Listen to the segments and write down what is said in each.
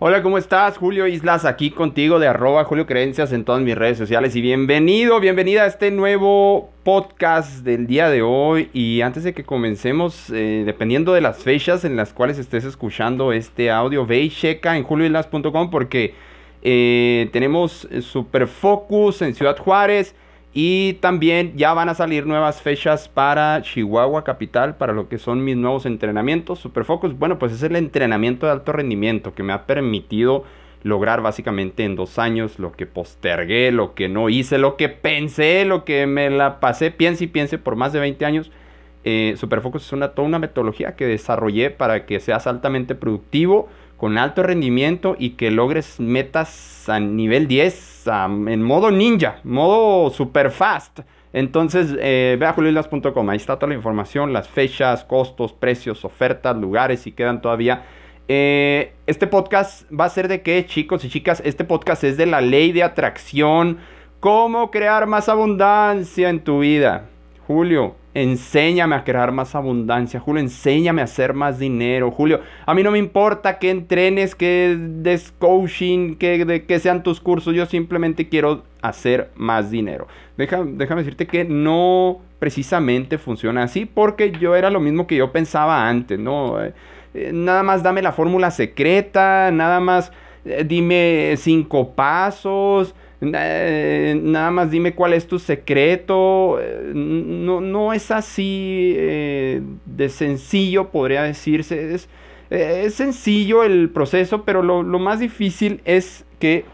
Hola, ¿cómo estás? Julio Islas aquí contigo de arroba Julio Creencias en todas mis redes sociales y bienvenido, bienvenida a este nuevo podcast del día de hoy y antes de que comencemos, eh, dependiendo de las fechas en las cuales estés escuchando este audio, ve y checa en julioislas.com porque eh, tenemos Super Focus en Ciudad Juárez, y también ya van a salir nuevas fechas para Chihuahua Capital, para lo que son mis nuevos entrenamientos. Superfocus, bueno, pues es el entrenamiento de alto rendimiento que me ha permitido lograr básicamente en dos años lo que postergué, lo que no hice, lo que pensé, lo que me la pasé, piense y piense por más de 20 años. Eh, Superfocus es una, toda una metodología que desarrollé para que seas altamente productivo, con alto rendimiento y que logres metas a nivel 10 en modo ninja, modo super fast. Entonces, eh, ve a julioislas.com, ahí está toda la información, las fechas, costos, precios, ofertas, lugares, si quedan todavía. Eh, este podcast va a ser de qué, chicos y chicas, este podcast es de la ley de atracción, cómo crear más abundancia en tu vida. Julio, enséñame a crear más abundancia. Julio, enséñame a hacer más dinero. Julio, a mí no me importa que entrenes, que des coaching, que, que sean tus cursos. Yo simplemente quiero hacer más dinero. déjame decirte que no precisamente funciona así porque yo era lo mismo que yo pensaba antes, ¿no? Eh, eh, nada más dame la fórmula secreta, nada más eh, dime cinco pasos. Eh, nada más dime cuál es tu secreto. Eh, no, no es así eh, de sencillo, podría decirse. Es, sencillo el proceso, pero lo, lo, más difícil es que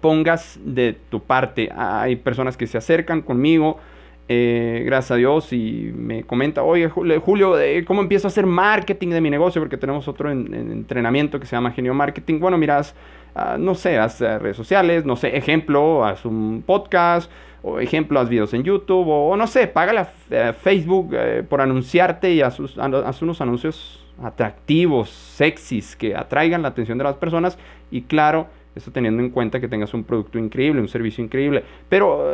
pongas de tu parte. Hay personas que se acercan conmigo eh, gracias a Dios, y me comenta, oye Julio, eh, ¿cómo empiezo a hacer marketing de mi negocio? Porque tenemos otro entrenamiento que se llama Genio Marketing. Bueno, miras, ah, no sé, haz eh, redes sociales, no sé, ejemplo, haz un podcast, o ejemplo, haz videos en YouTube, o, no sé, págale a Facebook por anunciarte y haz, haz unos anuncios atractivos, sexys, que atraigan la atención de las personas y claro, eso teniendo en cuenta que tengas un producto increíble, un servicio increíble. Pero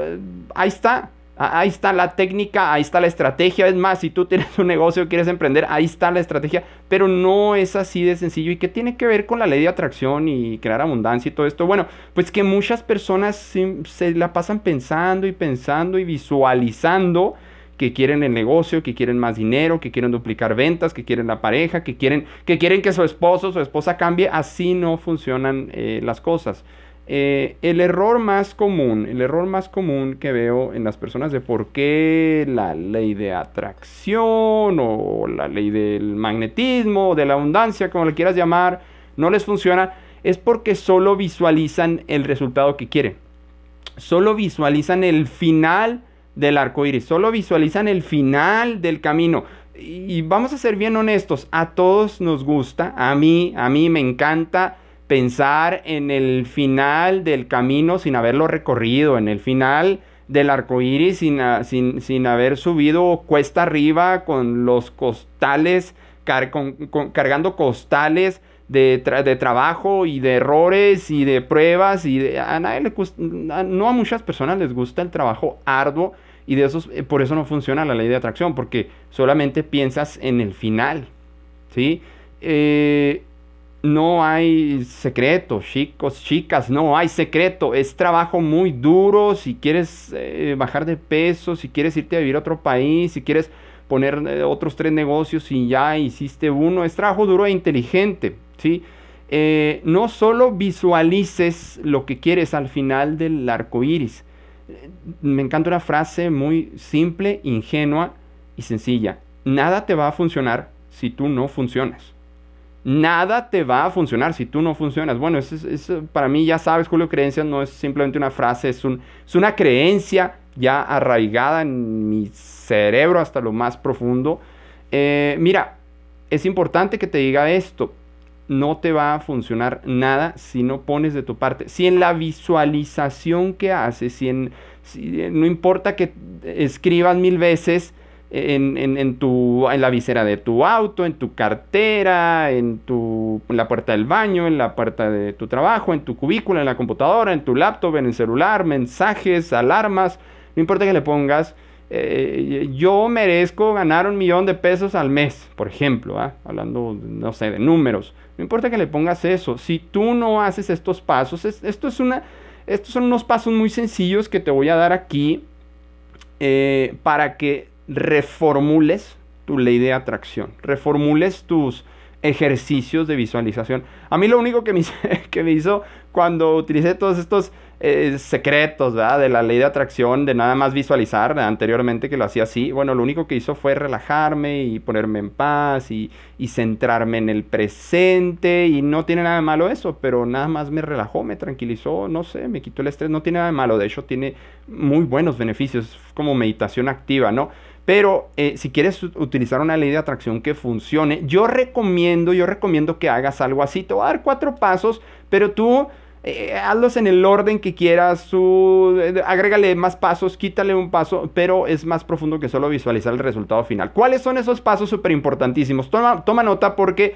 ahí está, Ahí está la técnica, ahí está la estrategia. Es más, si tú tienes un negocio, quieres emprender, ahí está la estrategia. Pero no es así de sencillo. ¿Y qué tiene que ver con la ley de atracción y crear abundancia y todo esto? Bueno, pues que muchas personas se la pasan pensando y pensando y visualizando que quieren el negocio, que quieren más dinero, que quieren duplicar ventas, que quieren la pareja, que quieren que, quieren que su esposo o su esposa cambie. Así no funcionan eh, las cosas. Eh, el error más común, el error más común que veo en las personas de por qué la ley de atracción o la ley del magnetismo o de la abundancia, como le quieras llamar, no les funciona, es porque solo visualizan el resultado que quieren. Solo visualizan el final del arco iris, solo visualizan el final del camino. Y vamos a ser bien honestos, a todos nos gusta, a mí, a mí me encanta pensar en el final del camino sin haberlo recorrido, en el final del arco iris sin, sin, haber subido cuesta arriba con los costales, cargando costales de, de, trabajo y de errores y de pruebas. Y a nadie le no a muchas personas les gusta el trabajo arduo y de esos, eh, por eso no funciona la ley de atracción, porque solamente piensas en el final. ¿sí? Eh, no hay secreto, chicos, chicas, no hay secreto. Es trabajo muy duro. Si quieres eh, bajar de peso, si quieres irte a vivir a otro país, si quieres poner eh, otros tres negocios y ya hiciste uno, es trabajo duro e inteligente, ¿sí? Eh, no solo visualices lo que quieres al final del arco iris. Me encanta una frase muy simple, ingenua y sencilla. Nada te va a funcionar si tú no funcionas nada te va a funcionar si tú no funcionas. Bueno, eso, para mí ya sabes, Julio, creencias no es simplemente una frase, es, un, es una creencia ya arraigada en mi cerebro hasta lo más profundo. Eh, mira, es importante que te diga esto. No te va a funcionar nada si no pones de tu parte. Si en la visualización que haces, si en, no importa que escribas mil veces, en, tu, en la visera de tu auto, en tu cartera, en, tu, la puerta del baño, en la puerta de tu trabajo, en tu cubículo, en la computadora, en tu laptop, en el celular, mensajes, alarmas, no importa que le pongas, eh, yo merezco ganar un millón de pesos al mes, por ejemplo, ¿ah? hablando, no sé, de números. No importa que le pongas eso. Si tú no haces estos pasos, esto es una, estos son unos pasos muy sencillos que te voy a dar aquí eh, para que reformules tu ley de atracción, reformules tus ejercicios de visualización. A mí lo único que me, que me hizo cuando utilicé todos estos eh, secretos de la ley de atracción, de nada más visualizar anteriormente que lo hacía así, bueno, lo único que hizo fue relajarme y ponerme en paz y, y centrarme en el presente y no tiene nada de malo eso, pero nada más me relajó, me tranquilizó, no sé, me quitó el estrés, no tiene nada de malo, de hecho tiene muy buenos beneficios como meditación activa, ¿no? Pero eh, si quieres utilizar una ley de atracción que funcione, yo recomiendo, yo recomiendo que hagas algo así. Te voy a dar cuatro pasos, pero tú eh, hazlos en el orden que quieras. Eh, agrégale más pasos, quítale un paso, pero es más profundo que solo visualizar el resultado final. ¿Cuáles son esos pasos súper importantísimos? Toma, nota porque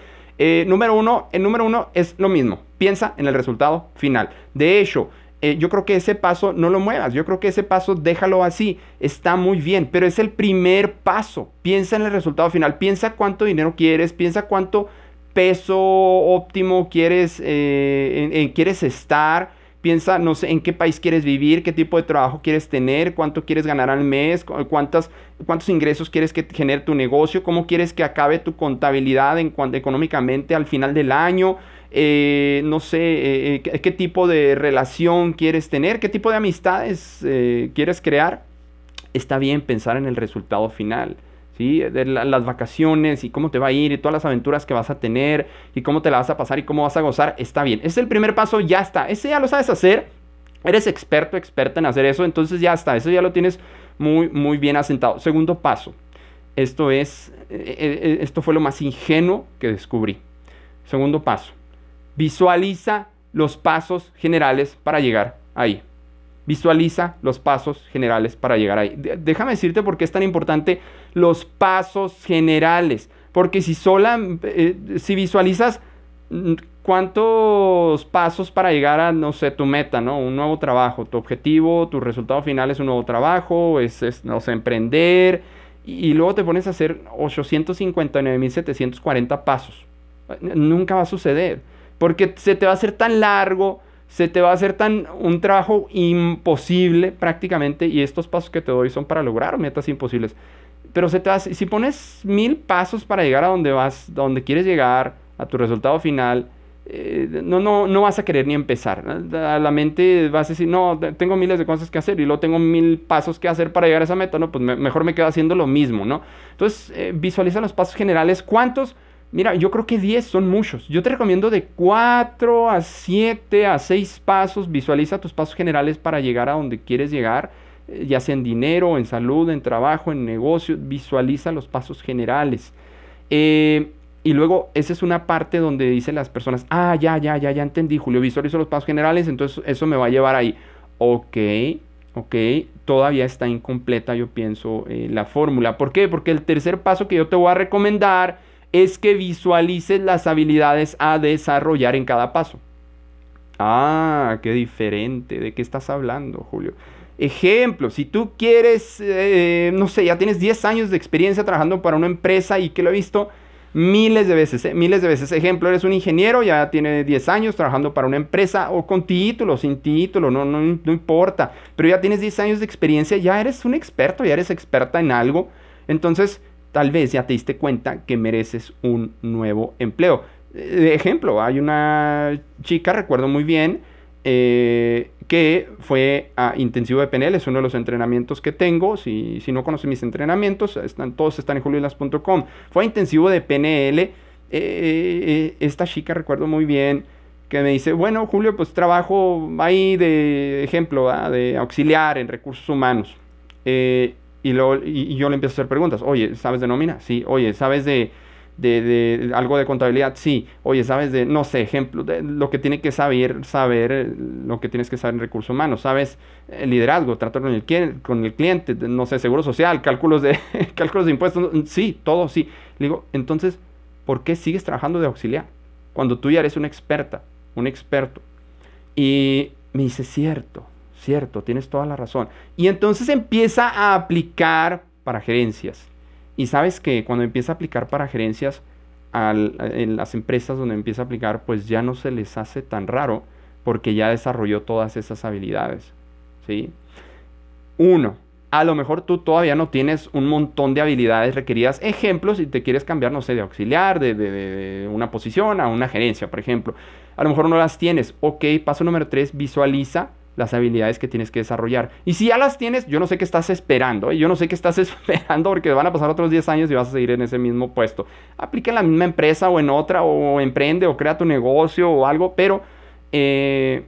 número uno, el número uno es lo mismo. Piensa en el resultado final. De hecho, eh, yo creo que ese paso no lo muevas, yo creo que ese paso déjalo así, está muy bien, pero es el primer paso. Piensa en el resultado final, piensa cuánto dinero quieres, piensa cuánto peso óptimo quieres, eh, quieres estar, piensa, no sé, en qué país quieres vivir, qué tipo de trabajo quieres tener, cuánto quieres ganar al mes, cuántas, cuántos ingresos quieres que genere tu negocio, cómo quieres que acabe tu contabilidad en económicamente al final del año. Eh, no sé, eh, eh, qué tipo de relación quieres tener, qué tipo de amistades quieres crear, está bien pensar en el resultado final. ¿Sí? Las vacaciones y cómo te va a ir y todas las aventuras que vas a tener y cómo te la vas a pasar y cómo vas a gozar, está bien. Es el primer paso, ya está. Ese ya lo sabes hacer. Eres experto, experta en hacer eso, entonces ya está. Eso ya lo tienes muy, muy bien asentado. Segundo paso. Esto es, esto fue lo más ingenuo que descubrí. Segundo paso Visualiza los pasos generales para llegar ahí. Visualiza los pasos generales para llegar ahí. déjame decirte por qué es tan importante los pasos generales. Porque si sola, eh, si visualizas mm, cuántos pasos para llegar a, no sé, tu meta, ¿no? Un nuevo trabajo, tu objetivo, tu resultado final es un nuevo trabajo, es, no sé, emprender, y, y luego te pones a hacer 859.740 pasos. Nunca va a suceder. Porque se te va a hacer tan largo, se te va a hacer tan un trabajo imposible prácticamente y estos pasos que te doy son para lograr metas imposibles. Pero si pones mil pasos para llegar a donde vas, donde quieres llegar, a tu resultado final, eh, no, no, no vas a querer ni empezar. La mente vas a decir, no, tengo miles de cosas que hacer y luego tengo mil pasos que hacer para llegar a esa meta, no, pues mejor me quedo haciendo lo mismo, ¿no? Entonces, eh, visualiza los pasos generales. ¿Cuántos? Mira, yo creo que 10 son muchos. Yo te recomiendo de 4 a 7 a 6 pasos. Visualiza tus pasos generales para llegar a donde quieres llegar, eh, ya sea en dinero, en salud, en trabajo, en negocio. Visualiza los pasos generales. Eh, y luego, esa es una parte donde dicen las personas, ah, ya, ya, ya, ya entendí, Julio, visualizo los pasos generales, entonces eso me va a llevar ahí. Ok, ok, todavía está incompleta, yo pienso, eh, la fórmula. ¿Por qué? Porque el tercer paso que yo te voy a recomendar es que visualices las habilidades a desarrollar en cada paso. Ah, qué diferente. ¿De qué estás hablando, Julio? Ejemplo, si tú quieres, eh, no sé, ya tienes 10 años de experiencia trabajando para una empresa y que lo he visto miles de veces, eh, miles de veces. Ejemplo, eres un ingeniero, ya tienes 10 años trabajando para una empresa o con título, sin título, no, no, no importa. Pero ya tienes 10 años de experiencia, ya eres un experto, ya eres experta en algo. Entonces, tal vez ya te diste cuenta que mereces un nuevo empleo. De ejemplo, hay una chica, recuerdo muy bien, eh, que fue a intensivo de PNL, es uno de los entrenamientos que tengo. Si, si no conoces mis entrenamientos, están, todos están en juliolas.com. Fue a intensivo de PNL. Eh, eh, esta chica, recuerdo muy bien, que me dice, bueno, Julio, pues trabajo ahí de ejemplo, de auxiliar en recursos humanos. Y, yo le empiezo a hacer preguntas. Oye, ¿sabes de nómina? Sí. Oye, ¿sabes de, algo de contabilidad? Sí. Oye, ¿sabes de, no sé, ejemplo, de lo que tiene que saber, saber, lo que tienes que saber en recursos humanos? ¿Sabes el eh, liderazgo, tratar con el, con el cliente, no sé, seguro social, cálculos de, cálculos de impuestos? Sí, todo, sí. Le digo, entonces, ¿por qué sigues trabajando de auxiliar? Cuando tú ya eres una experta, un experto. Y me dice, cierto, cierto, tienes toda la razón. Y entonces empieza a aplicar para gerencias. Y sabes que cuando empieza a aplicar para gerencias, en las empresas donde empieza a aplicar, pues ya no se les hace tan raro porque ya desarrolló todas esas habilidades. ¿sí? Uno, a lo mejor tú todavía no tienes un montón de habilidades requeridas. Ejemplos, si te quieres cambiar, no sé, de auxiliar, de, una posición a una gerencia, por ejemplo. A lo mejor no las tienes. Ok, paso número tres, visualiza las habilidades que tienes que desarrollar. Y si ya las tienes, yo no sé qué estás esperando. Yo no sé qué estás esperando porque van a pasar otros 10 años y vas a seguir en ese mismo puesto. Aplica en la misma empresa o en otra, o emprende o crea tu negocio o algo, pero... Eh,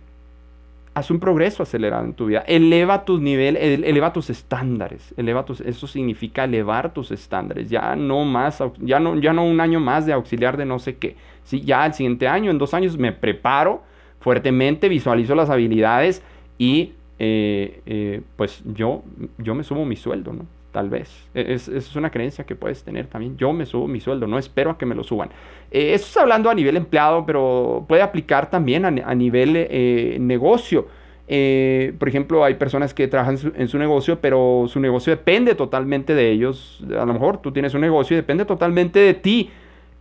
haz un progreso acelerado en tu vida. Eleva tus niveles, eleva tus estándares. Eleva tus, eso significa elevar tus estándares. Ya no más, ya no, ya no un año más de auxiliar de no sé qué. ¿sí? Ya el siguiente año, en dos años, me preparo fuertemente, visualizo las habilidades y eh, eh, pues yo, yo me subo mi sueldo, ¿no? tal vez. E, es, es, una creencia que puedes tener también. Yo me subo mi sueldo, no espero a que me lo suban. Eh, eso es hablando a nivel empleado, pero puede aplicar también a, nivel eh, negocio. Por ejemplo, hay personas que trabajan en su negocio, pero su negocio depende totalmente de ellos. A lo mejor tú tienes un negocio y depende totalmente de ti.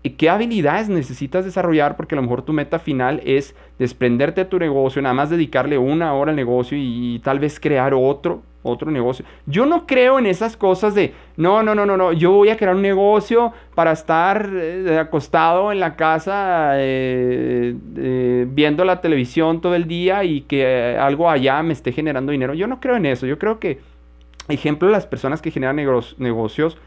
¿Y qué habilidades necesitas desarrollar? Porque a lo mejor tu meta final es desprenderte de tu negocio, nada más dedicarle una hora al negocio y tal vez crear otro otro negocio. Yo no creo en esas cosas de, no, no, no, no, no, yo voy a crear un negocio para estar eh, acostado en la casa eh, eh, viendo la televisión todo el día y que algo allá me esté generando dinero. Yo no creo en eso. Yo creo que, ejemplo, las personas que generan negocios,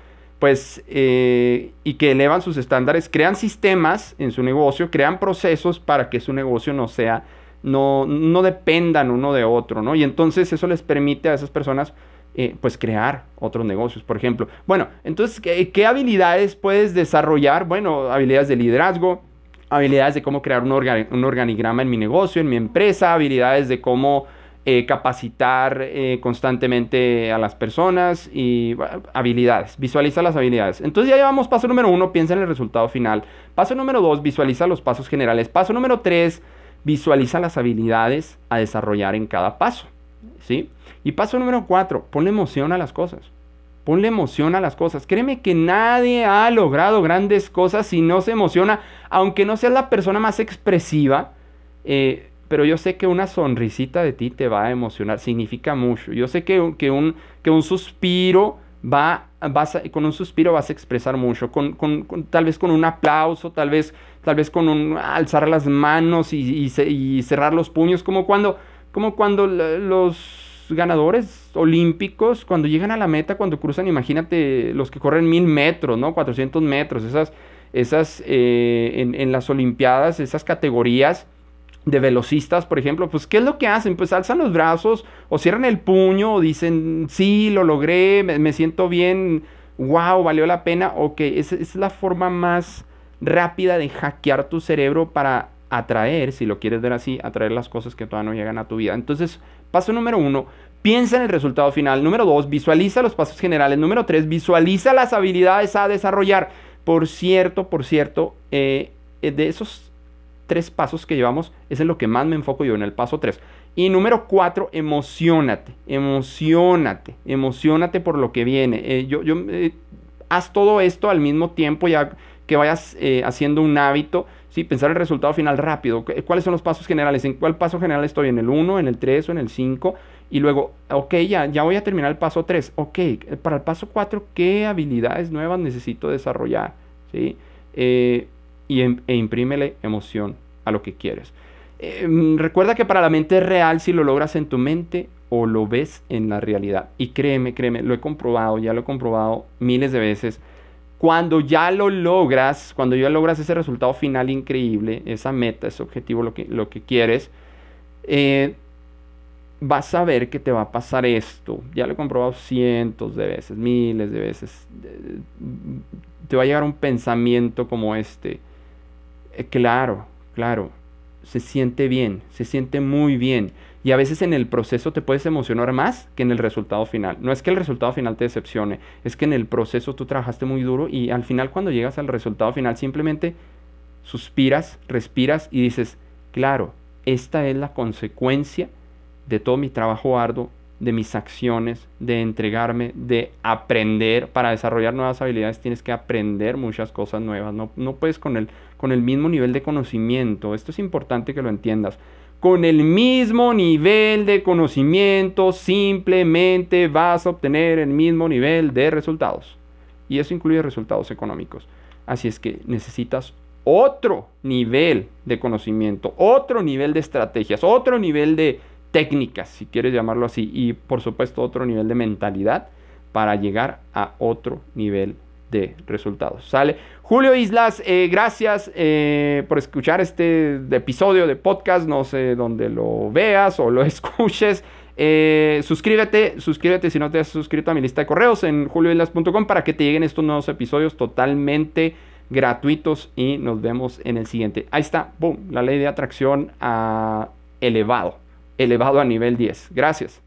pues, y que elevan sus estándares, crean sistemas en su negocio, crean procesos para que su negocio no sea no, no dependan uno de otro, ¿no? Y entonces eso les permite a esas personas eh, pues crear otros negocios, por ejemplo. Bueno, entonces, ¿qué, habilidades puedes desarrollar? Bueno, habilidades de liderazgo, habilidades de cómo crear un, organigrama en mi negocio, en mi empresa, habilidades de cómo eh, capacitar eh, constantemente a las personas y habilidades, visualiza las habilidades. Entonces ya llevamos paso número uno, piensa en el resultado final. Paso número dos, visualiza los pasos generales. Paso número tres, Visualiza las habilidades a desarrollar en cada paso. ¿sí? Y paso número cuatro, ponle emoción a las cosas. Ponle emoción a las cosas. Créeme que nadie ha logrado grandes cosas si no se emociona, aunque no seas la persona más expresiva. Eh, pero yo sé que una sonrisita de ti te va a emocionar, significa mucho. Yo sé que, un, que un suspiro va, vas con un suspiro vas a expresar mucho, con, tal vez con un aplauso, tal vez tal vez con un alzar las manos y, cerrar los puños, como cuando, como cuando los ganadores olímpicos, cuando llegan a la meta, cuando cruzan, imagínate los que corren mil metros, ¿no? 400 metros, esas, esas eh, en, las Olimpiadas, esas categorías de velocistas, por ejemplo, pues ¿qué es lo que hacen? Pues alzan los brazos o cierran el puño o dicen, sí, lo logré, me, siento bien, wow, valió la pena. Ok, esa es la forma más rápida de hackear tu cerebro para atraer, si lo quieres ver así, atraer las cosas que todavía no llegan a tu vida. Entonces, paso número uno, piensa en el resultado final. Número dos, visualiza los pasos generales. Número tres, visualiza las habilidades a desarrollar. Por cierto, por cierto, eh, eh, de esos tres pasos que llevamos, es en lo que más me enfoco yo, en el paso tres. Y número cuatro, emocionate, emocionate, emocionate por lo que viene. Eh, yo, yo, haz todo esto al mismo tiempo, ya que vayas eh, haciendo un hábito, ¿sí? pensar el resultado final rápido. ¿Cuáles son los pasos generales? ¿En cuál paso general estoy? ¿En el 1, en el 3 o en el 5? Y luego, ok, ya, ya voy a terminar el paso 3. Ok, para el paso 4, ¿qué habilidades nuevas necesito desarrollar? ¿Sí? Eh, y em, e imprímele emoción a lo que quieres. Em, recuerda que para la mente es real si lo logras en tu mente o lo ves en la realidad. Y créeme, créeme, lo he comprobado, ya lo he comprobado miles de veces cuando ya lo logras, cuando ya logras ese resultado final increíble, esa meta, ese objetivo, lo que, lo que quieres, eh, vas a ver que te va a pasar esto. Ya lo he comprobado cientos de veces, miles de veces. Te va a llegar un pensamiento como este. Eh, claro, claro, se siente bien, se siente muy bien. Y a veces en el proceso te puedes emocionar más que en el resultado final. No es que el resultado final te decepcione, es que en el proceso tú trabajaste muy duro y al final cuando llegas al resultado final simplemente suspiras, respiras y dices, claro, esta es la consecuencia de todo mi trabajo arduo, de mis acciones, de entregarme, de aprender. Para desarrollar nuevas habilidades tienes que aprender muchas cosas nuevas. No, no puedes con el, con el mismo nivel de conocimiento. Esto es importante que lo entiendas. Con el mismo nivel de conocimiento simplemente vas a obtener el mismo nivel de resultados. Y eso incluye resultados económicos. Así es que necesitas otro nivel de conocimiento, otro nivel de estrategias, otro nivel de técnicas, si quieres llamarlo así, y por supuesto otro nivel de mentalidad para llegar a otro nivel de resultados. ¿Sale? Julio Islas, eh, gracias eh, por escuchar este episodio de podcast, no sé dónde lo veas o lo escuches. Eh, suscríbete, suscríbete si no te has suscrito a mi lista de correos en julioislas.com para que te lleguen estos nuevos episodios totalmente gratuitos y nos vemos en el siguiente. Ahí está, boom, la ley de atracción a elevado, elevado a nivel 10. Gracias.